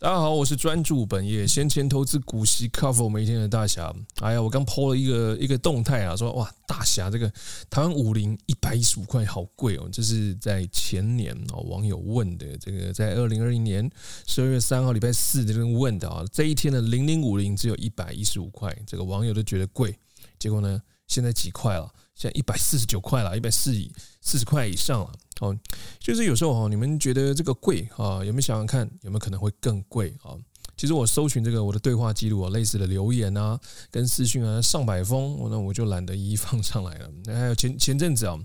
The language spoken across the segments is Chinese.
大家好，我是专注本业闲钱投资股息 cover 每天的大侠。哎呀，我刚 po 了一个一个动态啊，说哇，大侠这个台湾五零一百一十五块好贵哦，这是在前年哦网友问的，这个在二零二一年十二月三号礼拜四的这个问的啊，这一天的零零五零只有一百一十五块，这个网友都觉得贵，结果呢，现在几块了？现在一百四十九块了，一百四四十块以上了。哦，就是有时候哈，你们觉得这个贵啊？有没有想想看，有没有可能会更贵啊？其实我搜寻这个我的对话记录啊，类似的留言啊，跟私讯啊，上百封，我那我就懒得一一放上来了。那 还有前前阵子啊，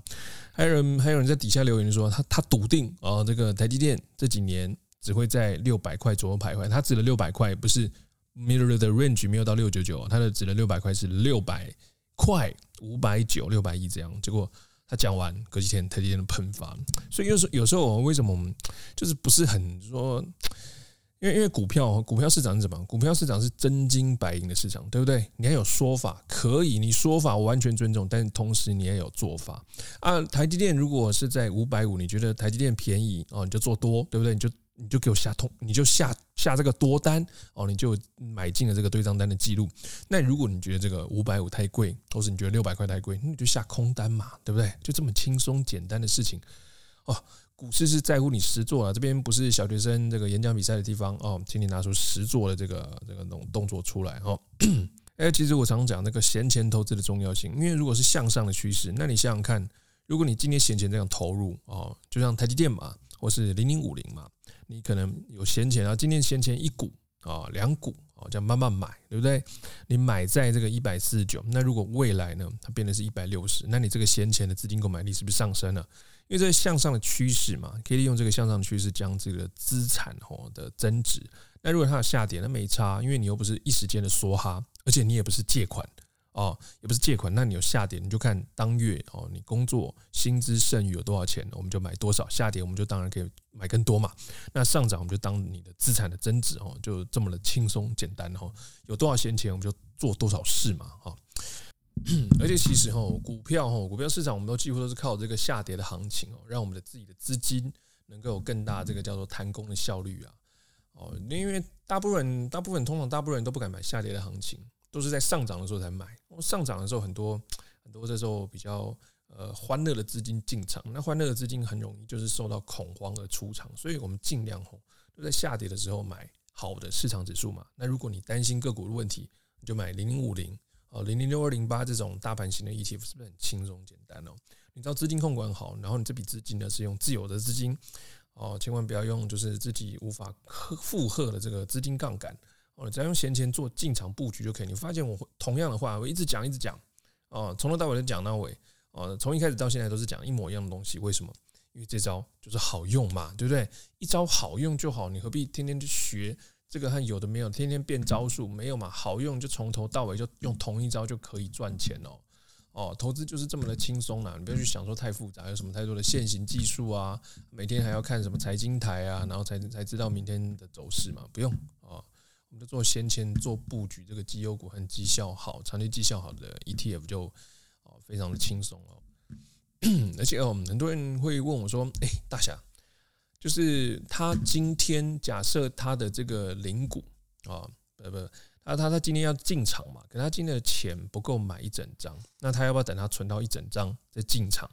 还有人还有人在底下留言说，他他笃定啊，这个台积电这几年只会在六百块左右徘徊。他指的六百块不是 middle 的 range 没有到六九九，他的指的六百块是六百块五百九六百亿这样。结果。他讲完，隔几天台积电的喷发，所以有时有时候我为什么我们就是不是很说，因为因为股票股票市场是什么？股票市场是真金白银的市场，对不对？你要有说法，可以，你说法我完全尊重，但是同时你也有做法啊。台积电如果是在五百五，你觉得台积电便宜哦，你就做多，对不对？你就。你就给我下通，你就下下这个多单哦，你就买进了这个对账单的记录。那如果你觉得这个五百五太贵，或是你觉得六百块太贵，那你就下空单嘛，对不对？就这么轻松简单的事情哦。股市是在乎你实做啊，这边不是小学生这个演讲比赛的地方哦，请你拿出实做的这个这个动动作出来哦。哎，其实我常讲那个闲钱投资的重要性，因为如果是向上的趋势，那你想想看，如果你今天闲钱这样投入哦，就像台积电嘛，或是零零五零嘛。你可能有闲钱啊，今天闲钱一股啊，两股啊，这样慢慢买，对不对？你买在这个一百四十九，那如果未来呢，它变得是一百六十，那你这个闲钱的资金购买力是不是上升了？因为这是向上的趋势嘛，可以利用这个向上的趋势将这个资产哦的增值。那如果它有下跌，那没差，因为你又不是一时间的梭哈，而且你也不是借款。哦，也不是借款，那你有下跌，你就看当月哦，你工作薪资剩余有多少钱，我们就买多少。下跌，我们就当然可以买更多嘛。那上涨，我们就当你的资产的增值哦，就这么的轻松简单哈。有多少闲钱，我们就做多少事嘛哈。而且其实哈，股票哈，股票市场我们都几乎都是靠这个下跌的行情哦，让我们的自己的资金能够有更大这个叫做弹弓的效率啊。哦，因为大部分，大部分通常大部分人都不敢买下跌的行情。都是在上涨的时候才买，上涨的时候很多很多这时候比较呃欢乐的资金进场，那欢乐的资金很容易就是受到恐慌而出场，所以我们尽量吼都在下跌的时候买好的市场指数嘛。那如果你担心个股的问题，你就买零零五零哦零零六二零八这种大盘型的 ETF，是不是很轻松简单哦？你知道资金控管好，然后你这笔资金呢是用自有的资金哦，千万不要用就是自己无法负荷的这个资金杠杆。哦，只要用闲钱做进场布局就可以。你发现我同样的话，我一直讲一直讲，哦，从头到尾都讲到尾，哦，从一开始到现在都是讲一模一样的东西。为什么？因为这招就是好用嘛，对不对？一招好用就好，你何必天天去学这个和有的没有，天天变招数没有嘛？好用就从头到尾就用同一招就可以赚钱哦。哦，投资就是这么的轻松啦，你不要去想说太复杂，有什么太多的现行技术啊，每天还要看什么财经台啊，然后才才知道明天的走势嘛？不用啊。就做先前做布局，这个绩优股和绩效好、长期绩效好的 ETF 就哦非常的轻松哦。而且哦，很多人会问我说：“哎，大侠，就是他今天假设他的这个零股啊，不不，他他他今天要进场嘛，可他今天的钱不够买一整张，那他要不要等他存到一整张再进场？”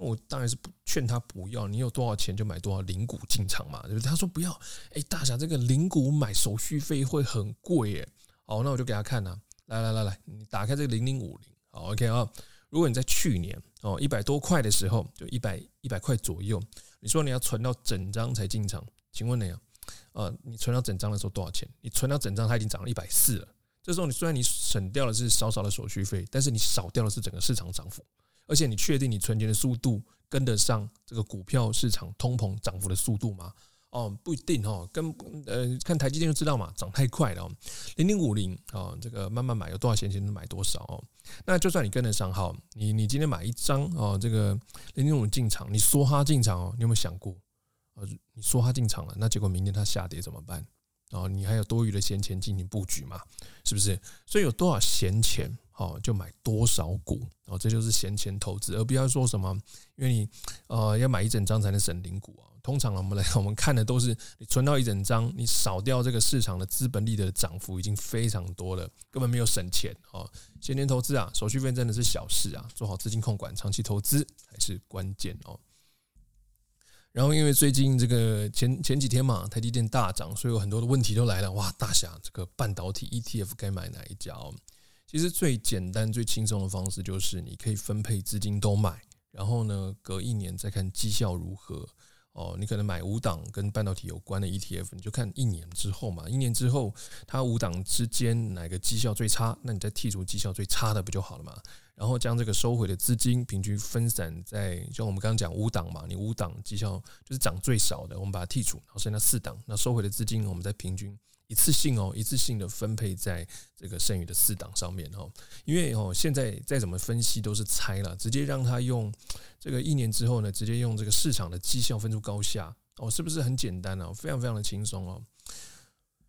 我当然是不劝他不要，你有多少钱就买多少零股进场嘛，对不对？他说不要，哎，大侠这个零股买手续费会很贵耶。好，那我就给他看呐，来来来来，你打开这个零零五零，好，OK 啊。如果你在去年哦一百多块的时候，就一百一百块左右，你说你要存到整张才进场，请问你啊，呃，你存到整张的时候多少钱？你存到整张它已经涨了一百四了，这时候你虽然你省掉的是少少的手续费，但是你少掉的是整个市场涨幅。而且你确定你存钱的速度跟得上这个股票市场通膨涨幅的速度吗？哦，不一定哦，跟呃看台积电就知道嘛，涨太快了哦。零零五零啊，这个慢慢买，有多少闲钱能买多少哦。那就算你跟得上哈，你你今天买一张哦，这个零零五进场，你梭哈进场哦，你有没有想过？你梭哈进场了，那结果明天它下跌怎么办？哦，你还有多余的闲钱进行布局嘛？是不是？所以有多少闲钱，哦，就买多少股，哦，这就是闲钱投资，而不要说什么，因为你呃要买一整张才能省零股啊。通常我们来我们看的都是你存到一整张，你少掉这个市场的资本利得涨幅已经非常多了，根本没有省钱哦。闲钱投资啊，手续费真的是小事啊，做好资金控管，长期投资才是关键哦。然后，因为最近这个前前几天嘛，台积电大涨，所以有很多的问题都来了。哇，大侠，这个半导体 ETF 该买哪一家？哦，其实最简单、最轻松的方式就是你可以分配资金都买，然后呢，隔一年再看绩效如何。哦，你可能买五档跟半导体有关的 ETF，你就看一年之后嘛，一年之后它五档之间哪个绩效最差，那你再剔除绩效最差的不就好了嘛？然后将这个收回的资金平均分散在，像我们刚刚讲五档嘛，你五档绩效就是涨最少的，我们把它剔除，然后剩下四档，那收回的资金我们再平均。一次性哦，一次性的分配在这个剩余的四档上面哦，因为哦，现在再怎么分析都是猜了，直接让他用这个一年之后呢，直接用这个市场的绩效分出高下哦，是不是很简单啊？非常非常的轻松哦，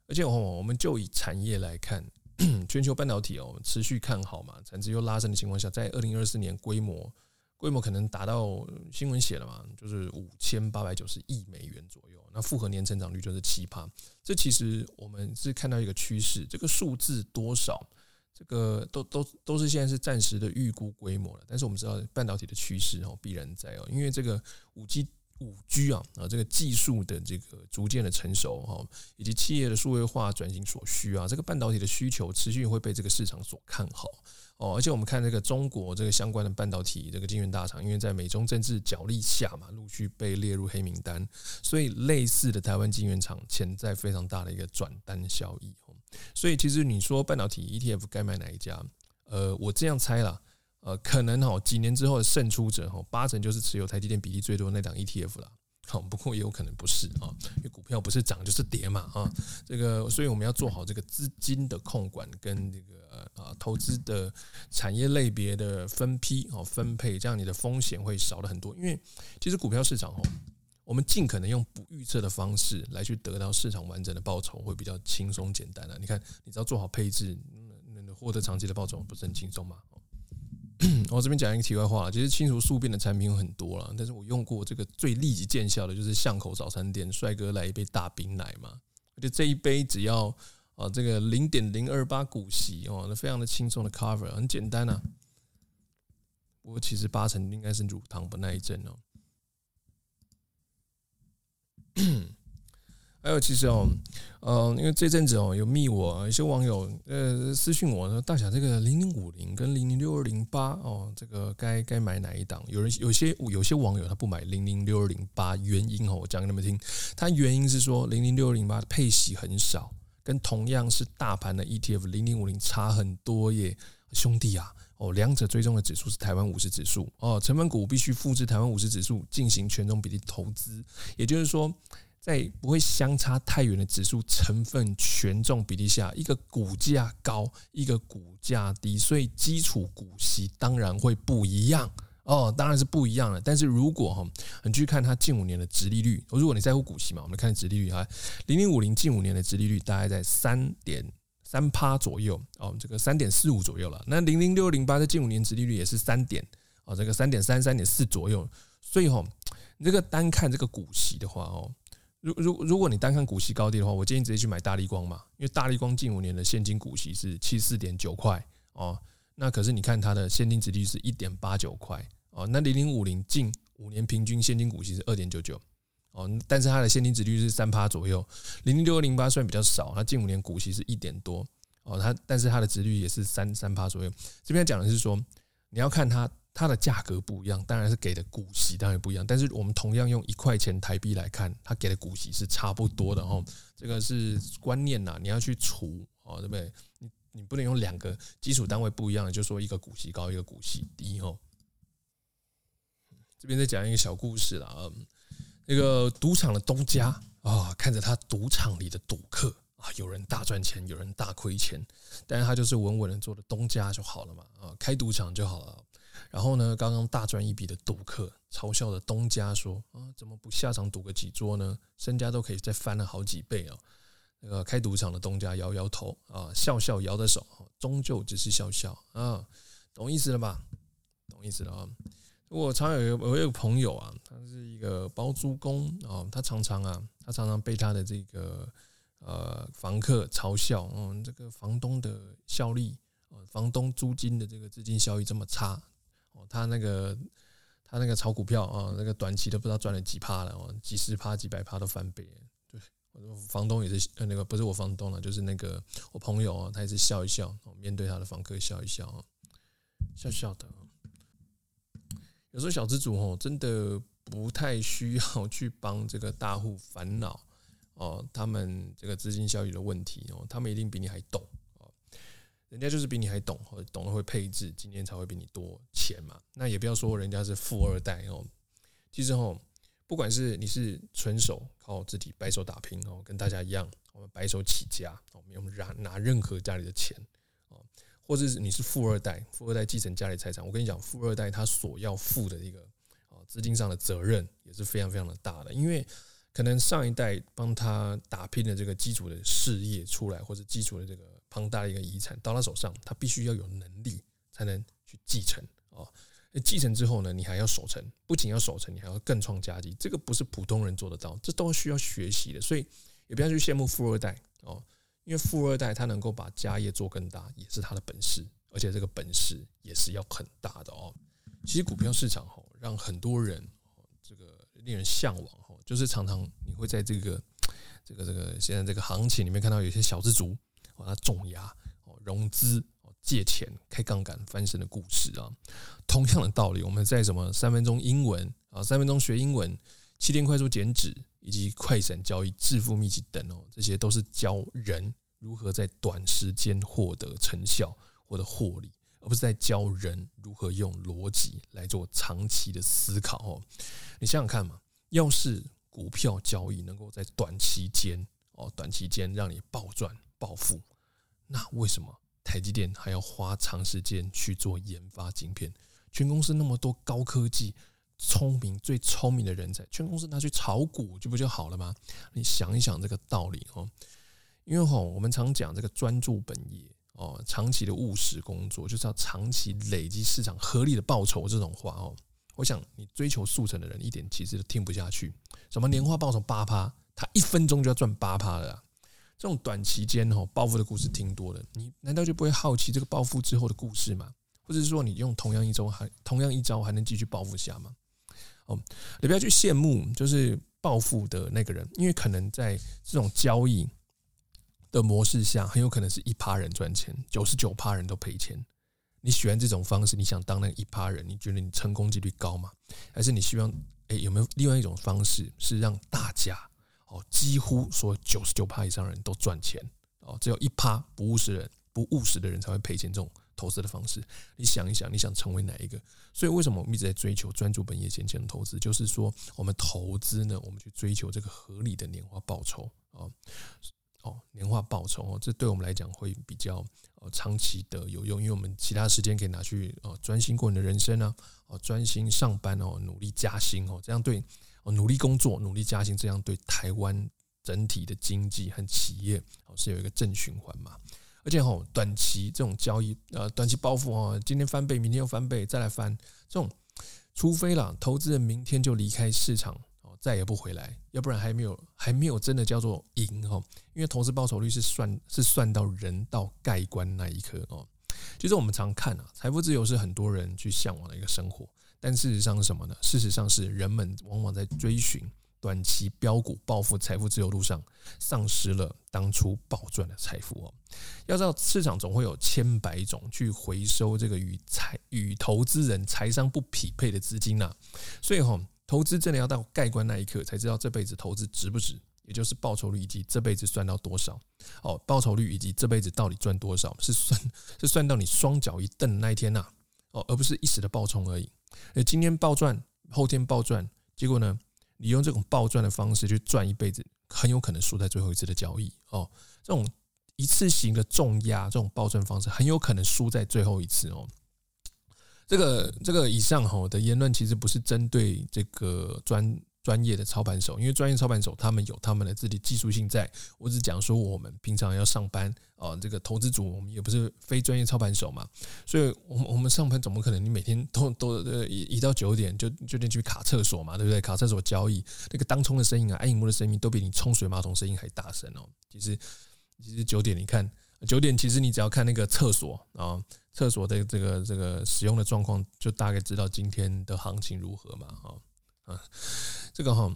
而且哦，我们就以产业来看，全球半导体哦持续看好嘛，产值又拉升的情况下，在二零二四年规模。规模可能达到新闻写了嘛，就是五千八百九十亿美元左右。那复合年成长率就是七趴。这其实我们是看到一个趋势，这个数字多少，这个都都都是现在是暂时的预估规模了。但是我们知道半导体的趋势哦必然在哦，因为这个五 G 五 G 啊啊这个技术的这个逐渐的成熟哈，以及企业的数位化转型所需啊，这个半导体的需求持续会被这个市场所看好。哦，而且我们看这个中国这个相关的半导体这个晶圆大厂，因为在美中政治角力下嘛，陆续被列入黑名单，所以类似的台湾晶圆厂潜在非常大的一个转单效益。所以其实你说半导体 ETF 该买哪一家？呃，我这样猜啦，呃，可能哈几年之后的胜出者哈，八成就是持有台积电比例最多那档 ETF 啦。好，不过也有可能不是啊，因为股票不是涨就是跌嘛啊，这个所以我们要做好这个资金的控管跟这个啊投资的产业类别的分批哦分配，这样你的风险会少了很多。因为其实股票市场哦，我们尽可能用不预测的方式来去得到市场完整的报酬，会比较轻松简单啊。你看，你只要做好配置，那获得长期的报酬，不是很轻松吗？我这边讲一个题外话，其实清除宿便的产品有很多了，但是我用过这个最立即见效的，就是巷口早餐店帅哥来一杯大冰奶嘛，而且这一杯只要啊这个零点零二八股息哦，那非常的轻松的 cover，很简单啊。不过其实八成应该是乳糖不耐症哦。还有，其实哦，呃，因为这阵子哦，有密我，有些网友呃私信我说，大侠这个零零五零跟零零六二零八哦，这个该该买哪一档？有人有些有些网友他不买零零六二零八，原因哦，我讲给你们听，他原因是说零零六二零八配息很少，跟同样是大盘的 ETF 零零五零差很多耶，兄弟啊，哦，两者追踪的指数是台湾五十指数哦，成分股必须复制台湾五十指数进行权重比例投资，也就是说。在不会相差太远的指数成分权重比例下，一个股价高，一个股价低，所以基础股息当然会不一样哦，当然是不一样的。但是如果哈，你去看它近五年的殖利率，如果你在乎股息嘛，我们看殖利率哈，零零五零近五年的殖利率大概在三点三趴左右哦，这个三点四五左右了。那零零六零八的近五年殖利率也是三点哦，这个三点三三点四左右。所以哈，你这个单看这个股息的话哦。如如如果你单看股息高低的话，我建议直接去买大立光嘛，因为大立光近五年的现金股息是七四点九块哦，那可是你看它的现金殖利率是一点八九块哦，那零零五零近五年平均现金股息是二点九九哦，但是它的现金殖利率是三趴左右，零零六二零八虽然比较少，它近五年股息是一点多哦，它但是它的殖利率也是三三趴左右，这边讲的是说你要看它。它的价格不一样，当然是给的股息当然不一样。但是我们同样用一块钱台币来看，它给的股息是差不多的哦。这个是观念呐，你要去除哦，对不对？你你不能用两个基础单位不一样的，就说一个股息高，一个股息低哦。这边再讲一个小故事啦啊，那个赌场的东家啊，看着他赌场里的赌客啊，有人大赚钱，有人大亏钱，但是他就是稳稳的做的东家就好了嘛啊，开赌场就好了。然后呢，刚刚大赚一笔的赌客嘲笑的东家说：“啊，怎么不下场赌个几桌呢？身家都可以再翻了好几倍哦。”那个开赌场的东家摇摇头啊，笑笑摇着手，终究只是笑笑啊，懂意思了吧？懂意思了啊。我常有我有个朋友啊，他是一个包租公啊，他常常啊，他常常被他的这个呃房客嘲笑，嗯，这个房东的效率，房东租金的这个资金效益这么差，哦，他那个他那个炒股票啊，那个短期都不知道赚了几趴了，哦，几十趴、几百趴都翻倍。对房东也是呃，那个不是我房东了，就是那个我朋友啊，他也是笑一笑，面对他的房客笑一笑，笑笑的。有时候小资主哦，真的不太需要去帮这个大户烦恼哦，他们这个资金效益的问题哦，他们一定比你还懂，人家就是比你还懂，懂得会配置，今年才会比你多钱嘛。那也不要说人家是富二代哦，其实哦。不管是你是纯手靠自己白手打拼哦，跟大家一样，我们白手起家，我们用拿拿任何家里的钱哦，或者是你是富二代，富二代继承家里财产，我跟你讲，富二代他所要负的一个啊资金上的责任也是非常非常的大的，因为可能上一代帮他打拼的这个基础的事业出来，或者基础的这个庞大的一个遗产到他手上，他必须要有能力才能去继承哦。继承之后呢，你还要守成，不仅要守成，你还要更创佳绩，这个不是普通人做得到，这都需要学习的。所以也不要去羡慕富二代哦，因为富二代他能够把家业做更大，也是他的本事，而且这个本事也是要很大的哦。其实股票市场哈，让很多人这个令人向往，就是常常你会在这个这个这个现在这个行情里面看到有些小资族，他重压哦融资哦。借钱开杠杆翻身的故事啊，同样的道理，我们在什么三分钟英文啊，三分钟学英文，七天快速减脂，以及快闪交易、致富秘籍等哦，这些都是教人如何在短时间获得成效或者获利，而不是在教人如何用逻辑来做长期的思考哦。你想想看嘛，要是股票交易能够在短期间哦，短期间让你暴赚暴富，那为什么？台积电还要花长时间去做研发晶片，全公司那么多高科技、聪明、最聪明的人才，全公司拿去炒股就不就好了吗？你想一想这个道理哦，因为吼，我们常讲这个专注本业哦，长期的务实工作就是要长期累积市场合理的报酬这种话哦，我想你追求速成的人一点其实都听不下去，什么年化报酬八趴，他一分钟就要赚八趴了。这种短期间哈暴富的故事听多了，你难道就不会好奇这个暴富之后的故事吗？或者是说你用同样一招还同样一招还能继续暴富下吗？哦，你不要去羡慕就是暴富的那个人，因为可能在这种交易的模式下，很有可能是一趴人赚钱，九十九趴人都赔钱。你喜欢这种方式？你想当那一趴人？你觉得你成功几率高吗？还是你希望诶有没有另外一种方式是让大家？哦，几乎说九十九趴以上人都赚钱哦，只有一趴不务实人、不务实的人才会赔钱。这种投资的方式，你想一想，你想成为哪一个？所以为什么我们一直在追求专注本业、闲钱的投资？就是说，我们投资呢，我们去追求这个合理的年化报酬哦哦，年化报酬哦，这对我们来讲会比较呃长期的有用，因为我们其他时间可以拿去哦专心过你的人生啊，哦专心上班哦，努力加薪哦，这样对。哦，努力工作，努力加薪，这样对台湾整体的经济和企业哦是有一个正循环嘛。而且吼，短期这种交易，呃，短期暴富哦，今天翻倍，明天又翻倍，再来翻，这种除非啦，投资人明天就离开市场，再也不回来，要不然还没有还没有真的叫做赢哦。因为投资报酬率是算是算到人到盖棺那一刻哦。其实我们常看啊，财富自由是很多人去向往的一个生活。但事实上是什么呢？事实上是人们往往在追寻短期标股暴富、财富自由路上，丧失了当初暴赚的财富哦。要知道，市场总会有千百种去回收这个与财与投资人财商不匹配的资金呐。所以哈，投资真的要到盖棺那一刻，才知道这辈子投资值不值，也就是报酬率以及这辈子赚到多少哦。报酬率以及这辈子到底赚多少，是算是算到你双脚一蹬那一天呐哦，而不是一时的暴冲而已。诶，今天暴赚，后天暴赚，结果呢？你用这种暴赚的方式去赚一辈子，很有可能输在最后一次的交易哦。这种一次性的重压，这种暴赚方式，很有可能输在最后一次哦。这个这个以上吼的言论，其实不是针对这个专专业的操盘手，因为专业操盘手他们有他们的自己技术性在。我只讲说我们平常要上班啊，这个投资组我们也不是非专业操盘手嘛，所以我们我们上班怎么可能你每天都都呃一一到九点就就进去卡厕所嘛，对不对？卡厕所交易那个当冲的声音啊，按荧幕的声音都比你冲水马桶声音还大声哦。其实其实九点你看九点，其实你只要看那个厕所啊，厕所的这个这个使用的状况，就大概知道今天的行情如何嘛，啊。这个哈，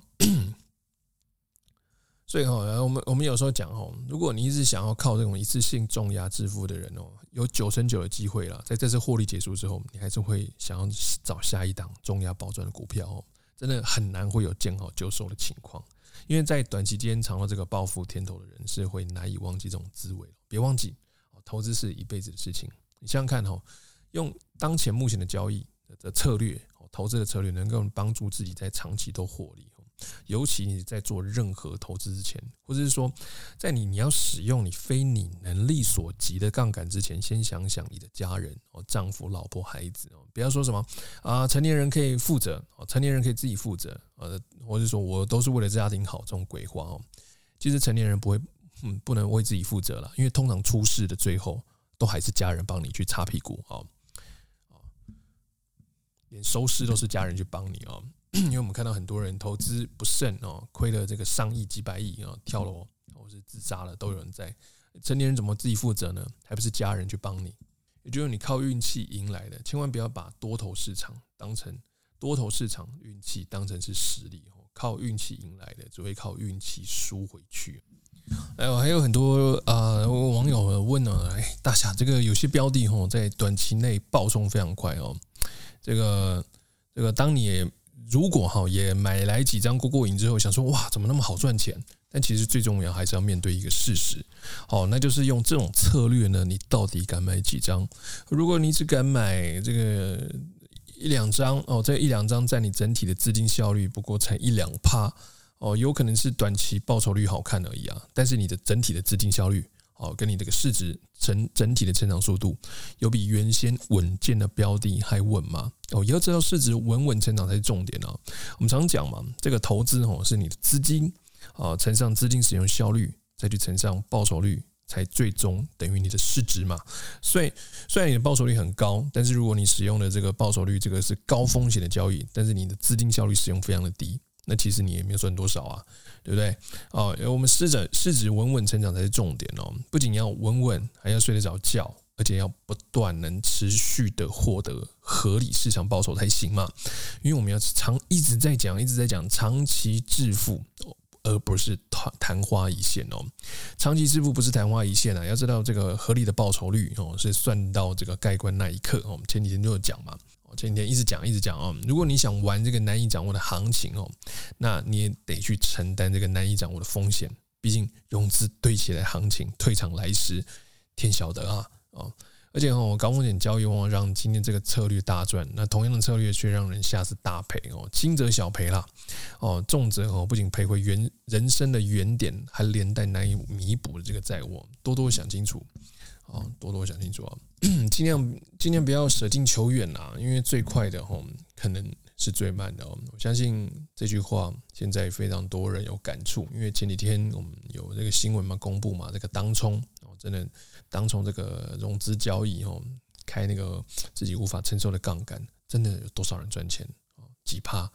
所以哈，我们我们有时候讲哈，如果你一直想要靠这种一次性重压致富的人哦，有九成九的机会了，在这次获利结束之后，你还是会想要找下一档重压暴赚的股票哦，真的很难会有见好就收的情况，因为在短期间尝到这个暴富甜头的人是会难以忘记这种滋味。别忘记，投资是一辈子的事情。你想想看哈，用当前目前的交易的策略。投资的策略能够帮助自己在长期都获利，尤其你在做任何投资之前，或者是说，在你你要使用你非你能力所及的杠杆之前，先想想你的家人哦，丈夫、老婆、孩子哦，不要说什么啊，成年人可以负责哦，成年人可以自己负责，呃，或者说我都是为了家庭好这种鬼话哦，其实成年人不会，嗯，不能为自己负责了，因为通常出事的最后都还是家人帮你去擦屁股哦。连收尸都是家人去帮你哦，因为我们看到很多人投资不慎哦，亏了这个上亿、几百亿啊，跳楼或是自杀了，都有人在。成年人怎么自己负责呢？还不是家人去帮你？也就是你靠运气赢来的，千万不要把多头市场当成多头市场运气当成是实力哦，靠运气赢来的只会靠运气输回去。哎，还有很多啊、呃，网友问呢，哎，大侠，这个有些标的哦，在短期内暴冲非常快哦。这个这个，当你如果哈也买来几张过过瘾之后，想说哇，怎么那么好赚钱？但其实最重要还是要面对一个事实，好，那就是用这种策略呢，你到底敢买几张？如果你只敢买这个一两张哦，这一两张在你整体的资金效率不过才一两趴哦，有可能是短期报酬率好看而已啊，但是你的整体的资金效率。哦，跟你这个市值整整体的成长速度，有比原先稳健的标的还稳吗？哦，也要知道市值稳稳成长才是重点哦。我们常讲嘛，这个投资哦是你的资金啊乘上资金使用效率，再去乘上报酬率，才最终等于你的市值嘛。所以虽然你的报酬率很高，但是如果你使用的这个报酬率这个是高风险的交易，但是你的资金效率使用非常的低。那其实你也没有赚多少啊，对不对？哦，我们试着市值稳稳成长才是重点哦，不仅要稳稳，还要睡得着觉，而且要不断能持续的获得合理市场报酬才行嘛。因为我们要长一直在讲，一直在讲长期致富，而不是昙昙花一现哦。长期致富不是昙花一现啊，要知道这个合理的报酬率哦，是算到这个盖棺那一刻哦。我们前几天就有讲嘛。前几天一直讲一直讲哦，如果你想玩这个难以掌握的行情哦，那你也得去承担这个难以掌握的风险。毕竟融资堆起来，行情退场来时，天晓得啊哦。而且哦，高风险交易往往让今天这个策略大赚，那同样的策略却让人下次大赔哦，轻则小赔啦哦，重则哦不仅赔回原人生的原点，还连带难以弥补的这个债务，多多想清楚。哦，多多想清楚啊，尽量尽量不要舍近求远呐，因为最快的吼可能是最慢的哦。我相信这句话现在非常多人有感触，因为前几天我们有这个新闻嘛，公布嘛，这个当冲哦，真的当冲这个融资交易哦，开那个自己无法承受的杠杆，真的有多少人赚钱哦？几趴？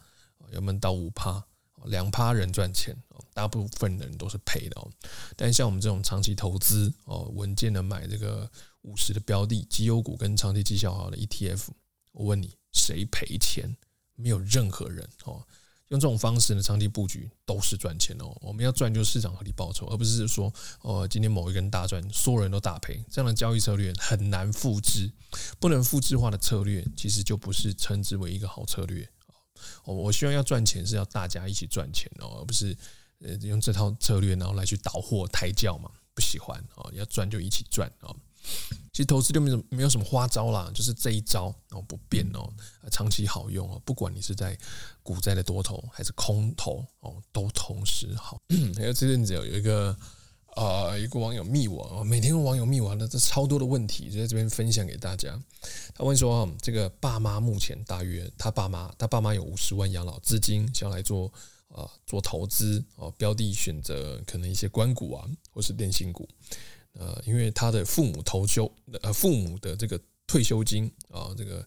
有没有到五趴？两趴人赚钱哦，大部分的人都是赔的哦。但像我们这种长期投资哦，稳健的买这个五十的标的、绩优股跟长期绩效好的 ETF，我问你，谁赔钱？没有任何人哦。用这种方式呢，长期布局都是赚钱哦。我们要赚就是市场合理报酬，而不是说哦，今天某一个人大赚，所有人都大赔。这样的交易策略很难复制，不能复制化的策略，其实就不是称之为一个好策略。我我希望要赚钱是要大家一起赚钱哦，而不是呃用这套策略然后来去倒货抬轿嘛，不喜欢哦，要赚就一起赚哦。其实投资就没有没有什么花招啦，就是这一招哦不变哦，长期好用哦，不管你是在股债的多头还是空头哦，都同时好。还有这阵子有有一个。啊，一个网友密我，每天网友密我，那这超多的问题，就在这边分享给大家。他问说，这个爸妈目前大约他爸妈，他爸妈有五十万养老资金，想要来做啊做投资哦，标的选择可能一些关股啊，或是电信股，呃，因为他的父母投休呃父母的这个退休金啊，这个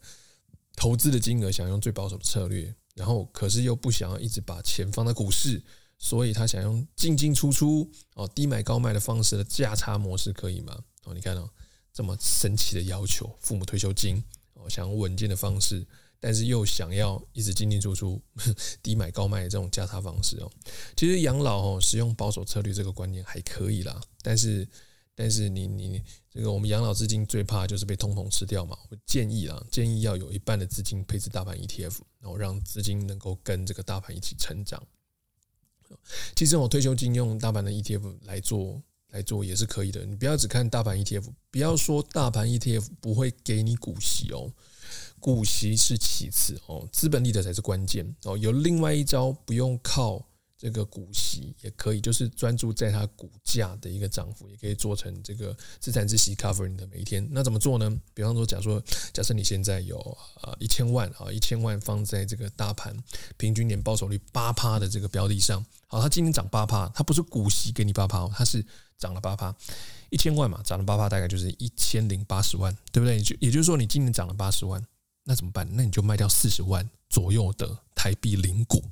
投资的金额想用最保守的策略，然后可是又不想要一直把钱放在股市，所以他想用进进出出哦低买高卖的方式的价差模式可以吗？哦，你看哦，这么神奇的要求，父母退休金哦，想用稳健的方式。但是又想要一直进进出出、低买高卖的这种价差方式哦，其实养老哦，使用保守策略这个观念还可以啦。但是，但是你你这个我们养老资金最怕就是被通膨吃掉嘛。我建议啦，建议要有一半的资金配置大盘 ETF，然后让资金能够跟这个大盘一起成长。其实我退休金用大盘的 ETF 来做来做也是可以的。你不要只看大盘 ETF，不要说大盘 ETF 不会给你股息哦。股息是其次哦，资本利得才是关键哦。有另外一招，不用靠这个股息也可以，就是专注在它股价的一个涨幅，也可以做成这个资产孳息 cover 你的每一天。那怎么做呢？比方说，假说假设你现在有呃一千万啊，一千万放在这个大盘平均年报酬率八趴的这个标的上，好，它今年涨八趴，它不是股息给你八趴，它是涨了八趴，一千万嘛，涨了八趴，大概就是一千零八十万，对不对？就也就是说，你今年涨了八十万。那怎么办？那你就卖掉四十万左右的台币零股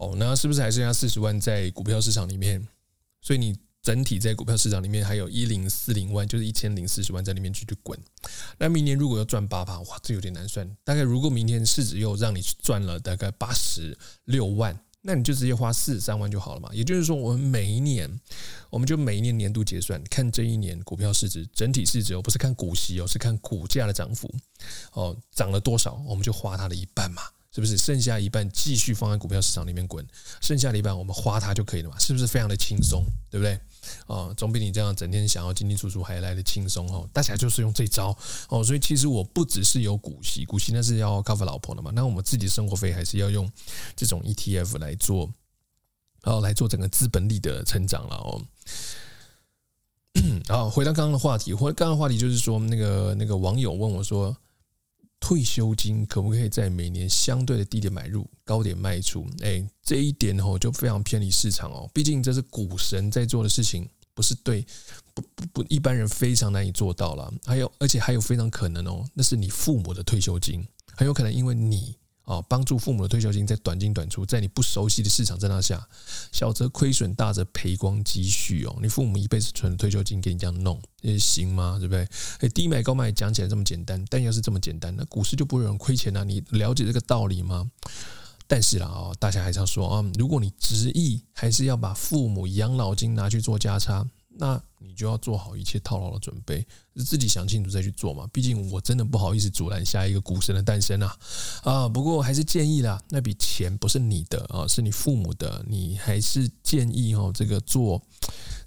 哦，那是不是还剩下四十万在股票市场里面？所以你整体在股票市场里面还有一零四零万，就是一千零四十万在里面继续滚。那明年如果要赚八趴，哇，这有点难算。大概如果明天市值又让你赚了大概八十六万。那你就直接花四十三万就好了嘛。也就是说，我们每一年，我们就每一年年度结算，看这一年股票市值整体市值哦，不是看股息哦，是看股价的涨幅哦，涨了多少，我们就花它的一半嘛。是不是剩下一半继续放在股票市场里面滚？剩下的一半我们花它就可以了嘛？是不是非常的轻松？对不对？啊，总比你这样整天想要进进出出还来得轻松哦。大家就是用这招哦，所以其实我不只是有股息，股息那是要 cover 老婆的嘛。那我们自己生活费还是要用这种 ETF 来做，然后来做整个资本利得成长了哦。好，回到刚刚的话题，回刚刚的话题就是说，那个那个网友问我说。退休金可不可以在每年相对的低点买入，高点卖出？哎，这一点哦就非常偏离市场哦。毕竟这是股神在做的事情，不是对不不不一般人非常难以做到了。还有，而且还有非常可能哦，那是你父母的退休金，很有可能因为你。啊，帮助父母的退休金在短进短出，在你不熟悉的市场震荡下，小则亏损，大则赔光积蓄哦。你父母一辈子存退休金给你这样弄，也行吗？对不对？哎，低买高卖讲起来这么简单，但要是这么简单，那股市就不会有人亏钱了。你了解这个道理吗？但是啦，哦，大家还是要说啊，如果你执意还是要把父母养老金拿去做加差。那你就要做好一切套牢的准备，自己想清楚再去做嘛。毕竟我真的不好意思阻拦下一个股神的诞生啊！啊，不过还是建议啦，那笔钱不是你的啊，是你父母的，你还是建议哦，这个做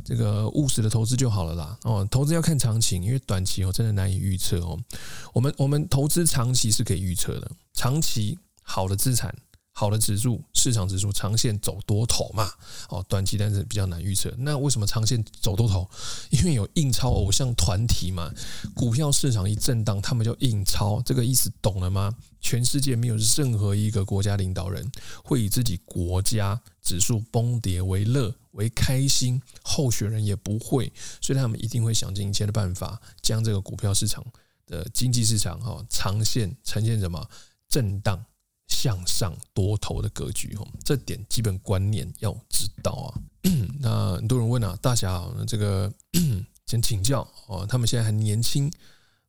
这个务实的投资就好了啦。哦，投资要看长期，因为短期哦真的难以预测哦。我们我们投资长期是可以预测的，长期好的资产。好的指数，市场指数长线走多头嘛？哦，短期但是比较难预测。那为什么长线走多头？因为有印钞偶像团体嘛。股票市场一震荡，他们就印钞，这个意思懂了吗？全世界没有任何一个国家领导人会以自己国家指数崩跌为乐为开心，候选人也不会，所以他们一定会想尽一切的办法，将这个股票市场的经济市场哈长线呈现什么震荡。向上多头的格局哦，这点基本观念要知道啊。那很多人问啊，大侠，这个 先请教哦，他们现在很年轻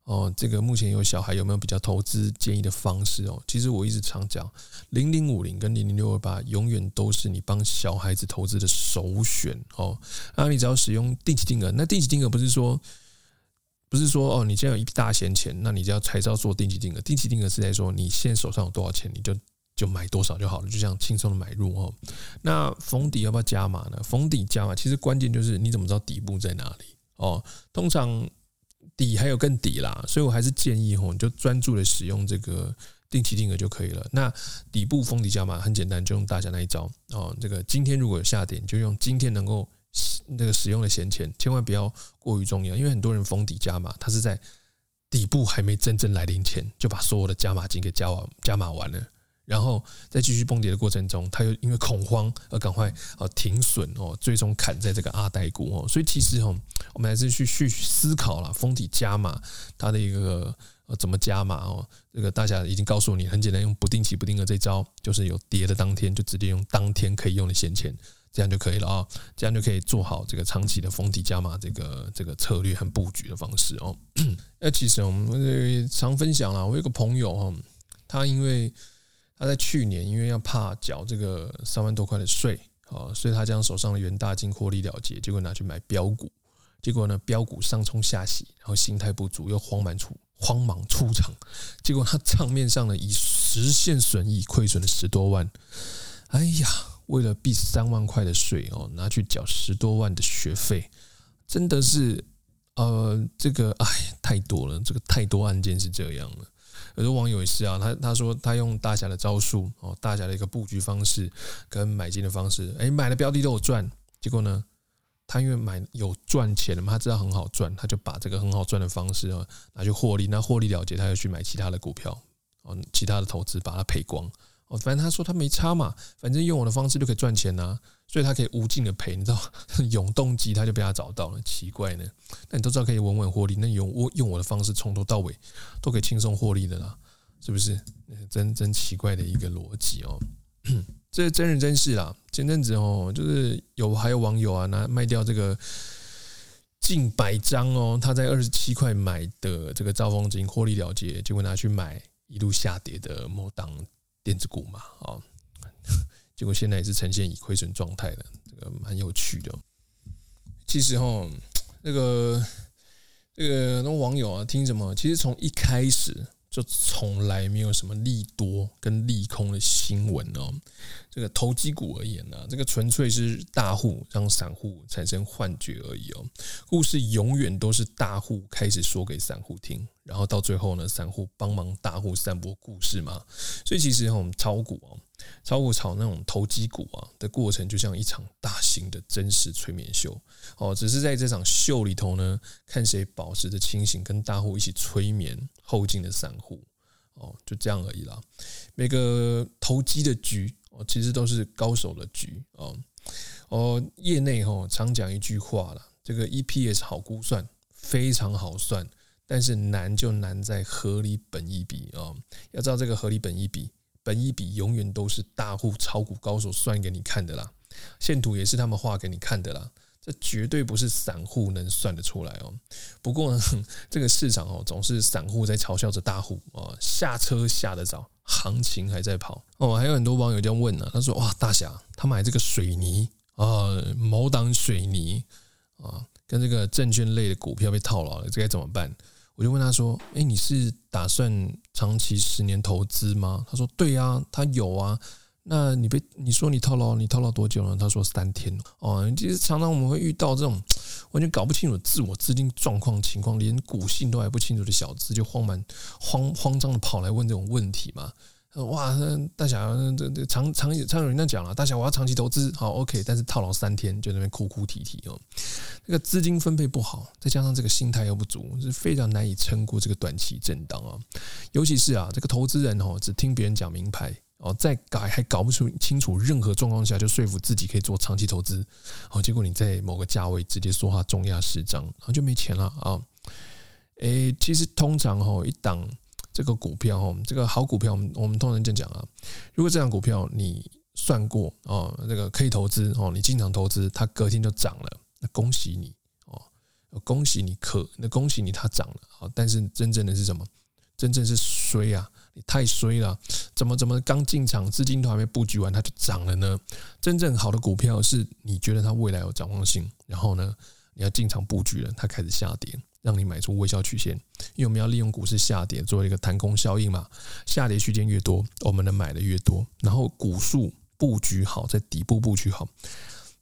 哦，这个目前有小孩，有没有比较投资建议的方式哦？其实我一直常讲，零零五零跟零零六二八永远都是你帮小孩子投资的首选哦。那你只要使用定期定额，那定期定额不是说。不是说哦，你现在有一笔大闲钱，那你就要才知道做定期定额。定期定额是在说你现在手上有多少钱，你就就买多少就好了，就这样轻松的买入哦。那逢底要不要加码呢？逢底加码，其实关键就是你怎么知道底部在哪里哦？通常底还有更底啦，所以我还是建议哦，你就专注的使用这个定期定额就可以了。那底部逢底加码很简单，就用大侠那一招哦。这个今天如果有下跌，就用今天能够。那个使用的闲钱，千万不要过于重要，因为很多人封底加码，他是在底部还没真正来临前，就把所有的加码金给加完加码完了，然后在继续崩跌的过程中，他又因为恐慌而赶快啊停损哦，最终砍在这个阿呆股哦。所以其实哦，我们还是去去思考了封底加码它的一个呃怎么加码哦。这个大家已经告诉你很简单，用不定期不定额这招，就是有跌的当天就直接用当天可以用的闲钱，这样就可以了啊，这样就可以做好这个长期的封底加码这个这个策略和布局的方式哦。那其实我们常分享啦，我有个朋友哈，他因为他在去年因为要怕缴这个三万多块的税啊，所以他将手上的元大金获利了结，结果拿去买标股，结果呢标股上冲下洗，然后心态不足又慌忙出慌忙出场，结果他账面上呢以实现损益亏损了十多万，哎呀，为了避三万块的税哦，拿去缴十多万的学费，真的是呃这个哎太多了，这个太多案件是这样了。有的网友也是啊，他他说他用大侠的招数哦，大侠的一个布局方式跟买进的方式，哎，买的标的都有赚，结果呢，他因为买有赚钱的嘛，他知道很好赚，他就把这个很好赚的方式啊拿去获利，那获利了结，他又去买其他的股票，哦，其他的投资把它赔光。哦，反正他说他没差嘛，反正用我的方式就可以赚钱呐，所以他可以无尽的赔，你知道，永动机他就被他找到了，奇怪呢。那你都知道可以稳稳获利，那用我用我的方式从头到尾都可以轻松获利的啦，是不是？真真奇怪的一个逻辑哦。这真人真事啦，前阵子哦，就是有还有网友啊拿卖掉这个近百张哦，他在二十七块买的这个兆丰金获利了结，结果拿去买一路下跌的某档。电子股嘛，啊，结果现在也是呈现以亏损状态的，这个蛮有趣的。其实哈，那个这个那网友啊，听什么？其实从一开始就从来没有什么利多跟利空的新闻哦。这个投机股而言呢，这个纯粹是大户让散户产生幻觉而已哦。故事永远都是大户开始说给散户听。然后到最后呢，散户帮忙大户散播故事嘛，所以其实我们炒股哦，炒股炒那种投机股啊的过程，就像一场大型的真实催眠秀哦，只是在这场秀里头呢，看谁保持着清醒，跟大户一起催眠后进的散户哦，就这样而已啦。每个投机的局哦，其实都是高手的局哦哦，业内哈常讲一句话了，这个 EPS 好估算，非常好算。但是难就难在合理本益比啊！要知道这个合理本益比，本益比永远都是大户炒股高手算给你看的啦，线图也是他们画给你看的啦，这绝对不是散户能算得出来哦。不过呢，这个市场哦，总是散户在嘲笑着大户啊，下车下得早，行情还在跑哦。还有很多网友这样问呢，他说：“哇，大侠，他买这个水泥啊，某档水泥啊，跟这个证券类的股票被套牢了，这该怎么办？”我就问他说：“哎，你是打算长期十年投资吗？”他说：“对啊，他有啊。那你被你说你套牢，你套牢多久呢？”他说：“三天。”哦，其实常常我们会遇到这种完全搞不清楚自我资金状况情况，连股性都还不清楚的小资，就慌忙慌慌张的跑来问这种问题嘛。哇，大侠，这这长长长有人在讲了，大侠我要长期投资，好 OK，但是套牢三天就那边哭哭啼啼哦。这个资金分配不好，再加上这个心态又不足，是非常难以撑过这个短期震荡啊。尤其是啊，这个投资人哦，只听别人讲名牌哦，在改还搞不出清楚任何状况下，就说服自己可以做长期投资，哦，结果你在某个价位直接说话重压失账，然后就没钱了啊。诶，其实通常哈一档。这个股票哦，这个好股票，我们我们通常这样讲啊。如果这档股票你算过哦，这个可以投资哦，你经常投资，它隔天就涨了，那恭喜你哦，恭喜你可，那恭喜你它涨了啊。但是真正的是什么？真正是衰啊！你太衰了，怎么怎么刚进场，资金都还没布局完，它就涨了呢？真正好的股票是你觉得它未来有展望性，然后呢，你要进场布局了，它开始下跌。让你买出微笑曲线，因为我们要利用股市下跌做一个弹弓效应嘛。下跌区间越多，我们能买的越多。然后股数布局好，在底部布局好，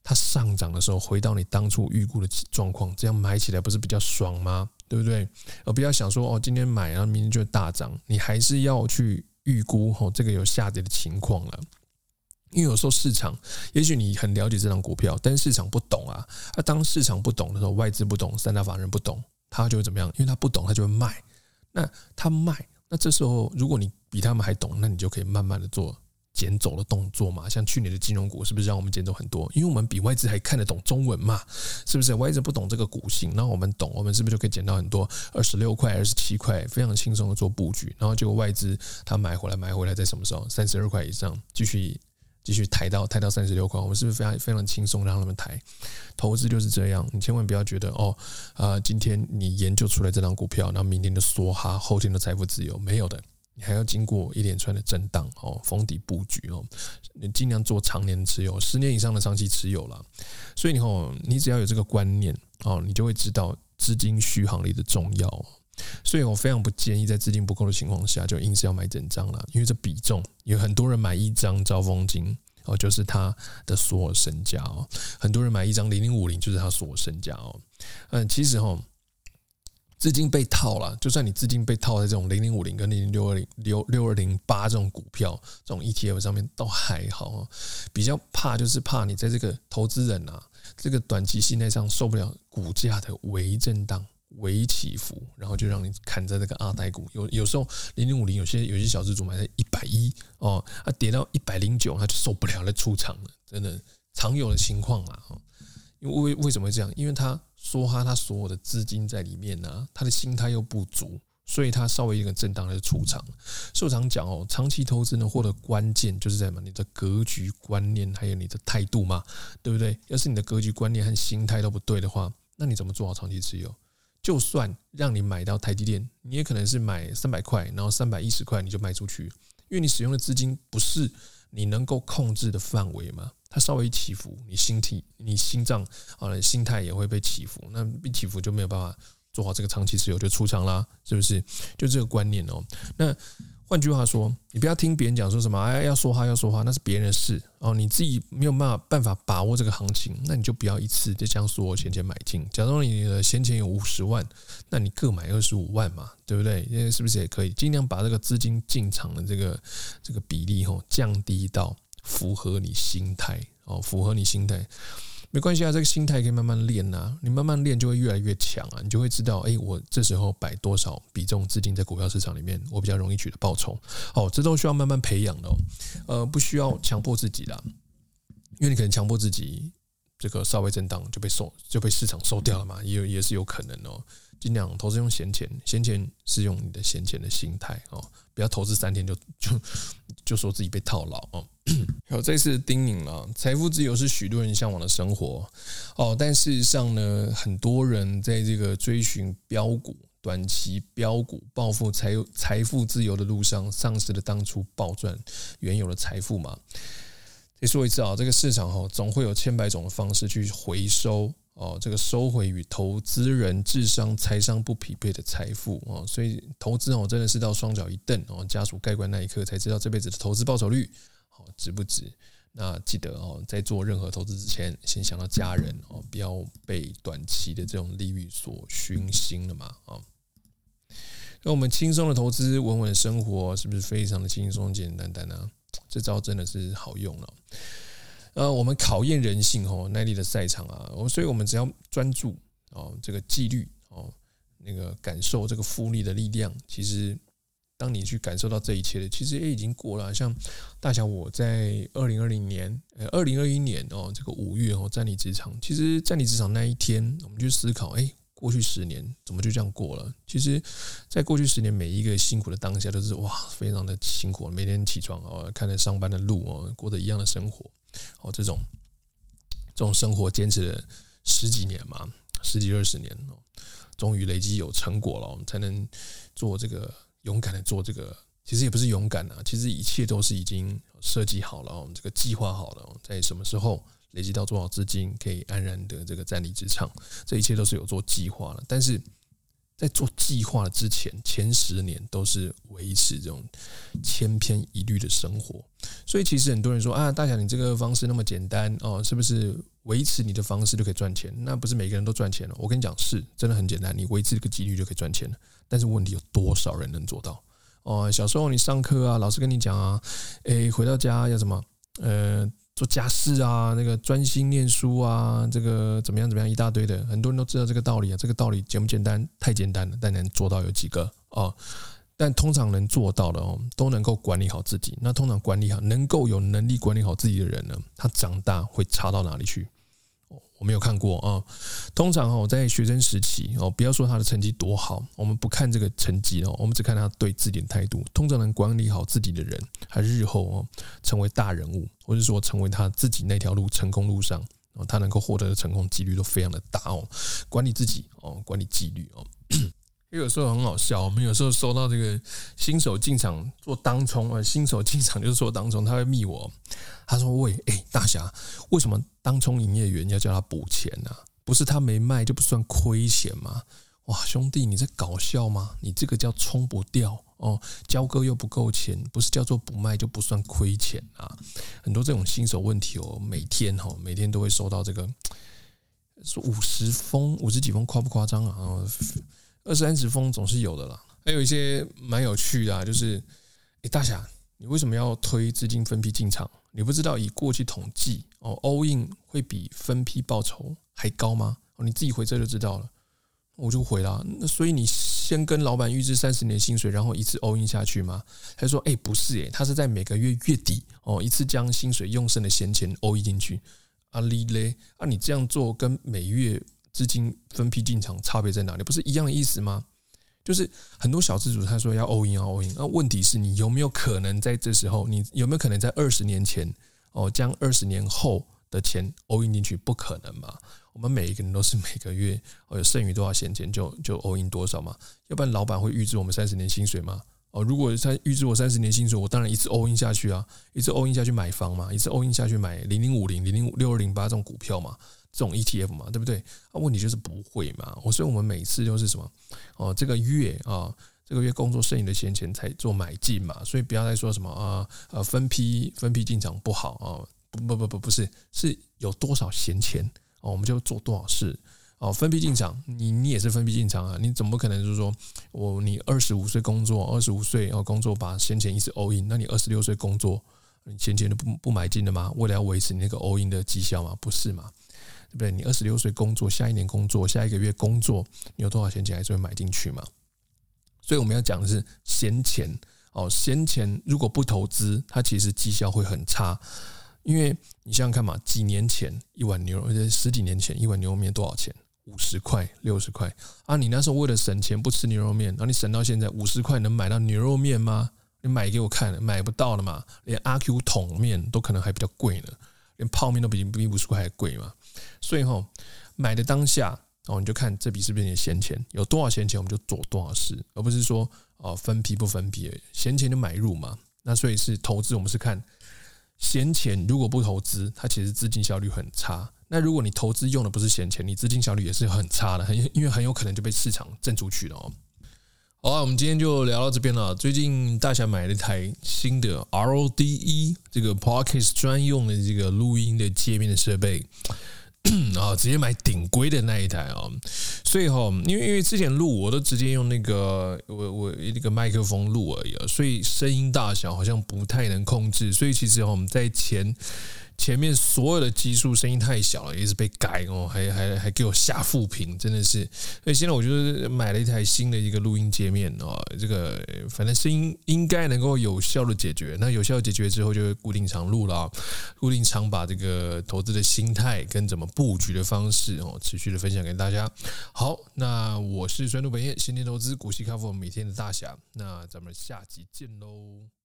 它上涨的时候回到你当初预估的状况，这样买起来不是比较爽吗？对不对？而不要想说哦，今天买，然后明天就大涨。你还是要去预估哦，这个有下跌的情况了。因为有时候市场，也许你很了解这张股票，但市场不懂啊。那当市场不懂的时候，外资不懂，三大法人不懂。他就会怎么样？因为他不懂，他就会卖。那他卖，那这时候如果你比他们还懂，那你就可以慢慢的做捡走的动作嘛。像去年的金融股是不是让我们捡走很多？因为我们比外资还看得懂中文嘛，是不是？外资不懂这个股性，然后我们懂，我们是不是就可以捡到很多二十六块、二十七块，非常轻松的做布局？然后结果外资他买回来，买回来在什么时候？三十二块以上，继续。继续抬到抬到三十六块，我们是不是非常非常轻松让他们抬？投资就是这样，你千万不要觉得哦，啊、今天你研究出来这张股票，那明天就梭哈，后天的财富自由没有的，你还要经过一连串的震荡哦，逢底布局哦，你尽量做长年持有，十年以上的长期持有了。所以你哦，你只要有这个观念哦，你就会知道资金续航力的重要。所以我非常不建议在资金不够的情况下就硬是要买整张了，因为这比重有很多人买一张招风金哦，就是他的所有身家哦；很多人买一张零零五零，就是他所有身家哦。嗯，其实哈，资金被套了，就算你资金被套在这种零零五零跟零零六二零六六二零八这种股票这种 ETF 上面都还好哦，比较怕就是怕你在这个投资人啊，这个短期心态上受不了股价的微震荡。微起伏，然后就让你砍在那个阿呆股。有有时候零零五零，有些有些小资主买在一百一哦，啊跌到一百零九，他就受不了了，出场了。真的常有的情况啊。因为为为什么会这样？因为他梭哈他所有的资金在里面呢，他的心态又不足，所以他稍微一个震荡他就出场。所以我常讲哦，长期投资呢，获得关键就是在什么？你的格局观念还有你的态度嘛，对不对？要是你的格局观念和心态都不对的话，那你怎么做好长期持有？就算让你买到台积电，你也可能是买三百块，然后三百一十块你就卖出去，因为你使用的资金不是你能够控制的范围嘛。它稍微起伏，你心体、你心脏啊，心态也会被起伏，那被起伏就没有办法做好这个长期持有，就出场啦，是不是？就这个观念哦。那。换句话说，你不要听别人讲说什么，哎，要说话要说话，那是别人的事哦。你自己没有办法办法把握这个行情，那你就不要一次就将所有闲钱买进。假如你的闲钱有五十万，那你各买二十五万嘛，对不对？因为是不是也可以尽量把这个资金进场的这个这个比例吼降低到符合你心态哦，符合你心态。没关系啊，这个心态可以慢慢练呐、你慢慢练就会越来越强啊，你就会知道，哎，我这时候摆多少比重资金在股票市场里面，我比较容易取得报酬。哦，这都需要慢慢培养的哦，呃，不需要强迫自己的，因为你可能强迫自己，这个稍微震荡就被收就被市场收掉了嘛，也也是有可能哦。尽量投资用闲钱，闲钱是用你的闲钱的心态哦，不要投资三天就就就说自己被套牢哦。好，这次叮咛了，财富自由是许多人向往的生活哦，但事实上呢，很多人在这个追寻标股、短期标股、暴富、财财富自由的路上，丧失了当初暴赚原有的财富嘛。再说一次啊，这个市场哈，总会有千百种的方式去回收。哦，这个收回与投资人智商财商不匹配的财富哦，所以投资哦真的是到双脚一蹬哦，家属盖棺那一刻才知道这辈子的投资报酬率好值不值。那记得哦，在做任何投资之前，先想到家人哦，不要被短期的这种利率所熏心了嘛啊。那我们轻松的投资，稳稳的生活，是不是非常的轻松简简单单呢？这招真的是好用了。呃，我们考验人性哦，耐力的赛场啊，我所以我们只要专注哦，这个纪律哦，那个感受这个复利的力量。其实，当你去感受到这一切的，其实也已经过了。像大侠我在二零二零年，呃，二零二一年哦，这个五月哦，站立职场。其实站立职场那一天，我们就思考，哎，过去十年怎么就这样过了？其实，在过去十年每一个辛苦的当下，都是哇，非常的辛苦。每天起床哦，看着上班的路哦，过着一样的生活。哦，这种这种生活坚持了十几年嘛，十几二十年哦，终于累积有成果了，我们才能做这个勇敢的做这个。其实也不是勇敢啊，其实一切都是已经设计好了，我们这个计划好了，在什么时候累积到多少资金，可以安然的这个站立职场，这一切都是有做计划了，但是。在做计划之前，前十年都是维持这种千篇一律的生活，所以其实很多人说啊，大侠你这个方式那么简单哦，是不是维持你的方式就可以赚钱？那不是每个人都赚钱了。我跟你讲，是真的很简单，你维持这个纪律就可以赚钱了。但是问题有多少人能做到？哦，小时候你上课啊，老师跟你讲啊，诶，回到家要什么？呃。做家事啊，那个专心念书啊，这个怎么样怎么样，一大堆的，很多人都知道这个道理啊。这个道理简不简单？太简单了，但能做到有几个啊？但通常能做到的哦，都能够管理好自己。那通常管理好，能够有能力管理好自己的人呢，他长大会差到哪里去？我没有看过啊。通常哦，在学生时期哦，不要说他的成绩多好，我们不看这个成绩哦，我们只看他对自己的态度。通常能管理好自己的人，还日后哦成为大人物，或者说成为他自己那条路成功路上哦，他能够获得的成功几率都非常的大哦。管理自己哦，管理纪律哦。因为有时候很好笑，我们有时候收到这个新手进场做当冲啊，新手进场就是做当冲，他会密我，他说：“喂，哎，大侠，为什么当冲营业员要叫他补钱呢？不是他没卖就不算亏钱吗？哇，兄弟，你在搞笑吗？你这个叫冲不掉哦，交割又不够钱，不是叫做不卖就不算亏钱啊？很多这种新手问题哦，每天哈，每天都会收到这个，说五十封、五十几封，夸不夸张啊？”二三十封总是有的啦，还有一些蛮有趣的啊，就是，诶、大侠，你为什么要推资金分批进场？你不知道以过去统计哦，all in 会比分批报酬还高吗？哦，你自己回这就知道了。我就回了，那所以你先跟老板预支三十年薪水，然后一次 all in 下去吗？他说，诶、不是，诶，他是在每个月月底哦，一次将薪水用剩的闲钱 all in 进去。阿里嘞，啊，你这样做跟每月。资金分批进场差别在哪里？不是一样的意思吗？就是很多小资主他说要 all in all in，那问题是你有没有可能在这时候，你有没有可能在二十年前哦，将二十年后的钱 all in 进去？不可能嘛？我们每一个人都是每个月哦有剩余多少闲钱就就 all in 多少嘛？要不然老板会预支我们三十年薪水吗？哦，如果他预支我三十年薪水，我当然一次 all in 下去啊，一次 all in 下去买房嘛，一次 all in 下去买零零五零零零六二零八这种股票嘛。这种 ETF 嘛，对不对？那问题就是不会嘛。我所以我们每次都是什么哦，这个月啊，这个月工作剩余的闲钱才做买进嘛。所以不要再说什么啊呃分批分批进场不好啊，不不不不不是，是有多少闲钱哦，我们就做多少事哦。分批进场，你你也是分批进场啊，你怎么可能就是说我你二十五岁工作，二十五岁要工作把闲钱一直 all in，那你二十六岁工作，你闲钱都不不买进的吗？为了要维持你那个 all in 的绩效吗？不是嘛？对不对？你二十六岁工作，下一年工作，下一个月工作，你有多少闲钱还是会买进去嘛？所以我们要讲的是闲钱哦，闲钱如果不投资，它其实绩效会很差。因为你想想看嘛，几年前一碗牛肉，而且十几年前一碗牛肉面多少钱？五十块、六十块啊！你那时候为了省钱不吃牛肉面，然后你省到现在五十块能买到牛肉面吗？你买给我看，买不到了嘛？连阿 Q 桶面都可能还比较贵呢。连泡面都比比五十块还贵嘛，所以哈，买的当下哦，你就看这笔是不是你的闲钱，有多少闲钱我们就做多少事，而不是说哦分批不分批，闲钱就买入嘛。那所以是投资，我们是看闲钱，如果不投资，它其实资金效率很差。那如果你投资用的不是闲钱，你资金效率也是很差的，很因为很有可能就被市场挣出去了哦。好啊，我们今天就聊到这边了。最近大侠买了一台新的 RODE 这个 Pocket 专用的这个录音的界面的设备，啊，直接买顶规的那一台哦。所以哈，因为因为之前录我都直接用那个我我那个麦克风录而已哦，所以声音大小好像不太能控制。所以其实我们在前。前面所有的基数声音太小了，也是被改哦，还还还给我下负评，真的是。所以现在我就是买了一台新的一个录音界面哦，这个反正声音应该能够有效的解决。那有效解决之后，就会固定常录了，固定常把这个投资的心态跟怎么布局的方式哦，持续的分享给大家。好，那我是专注本业，闲钱投资，股息 cover 每天的大侠，那咱们下集见喽。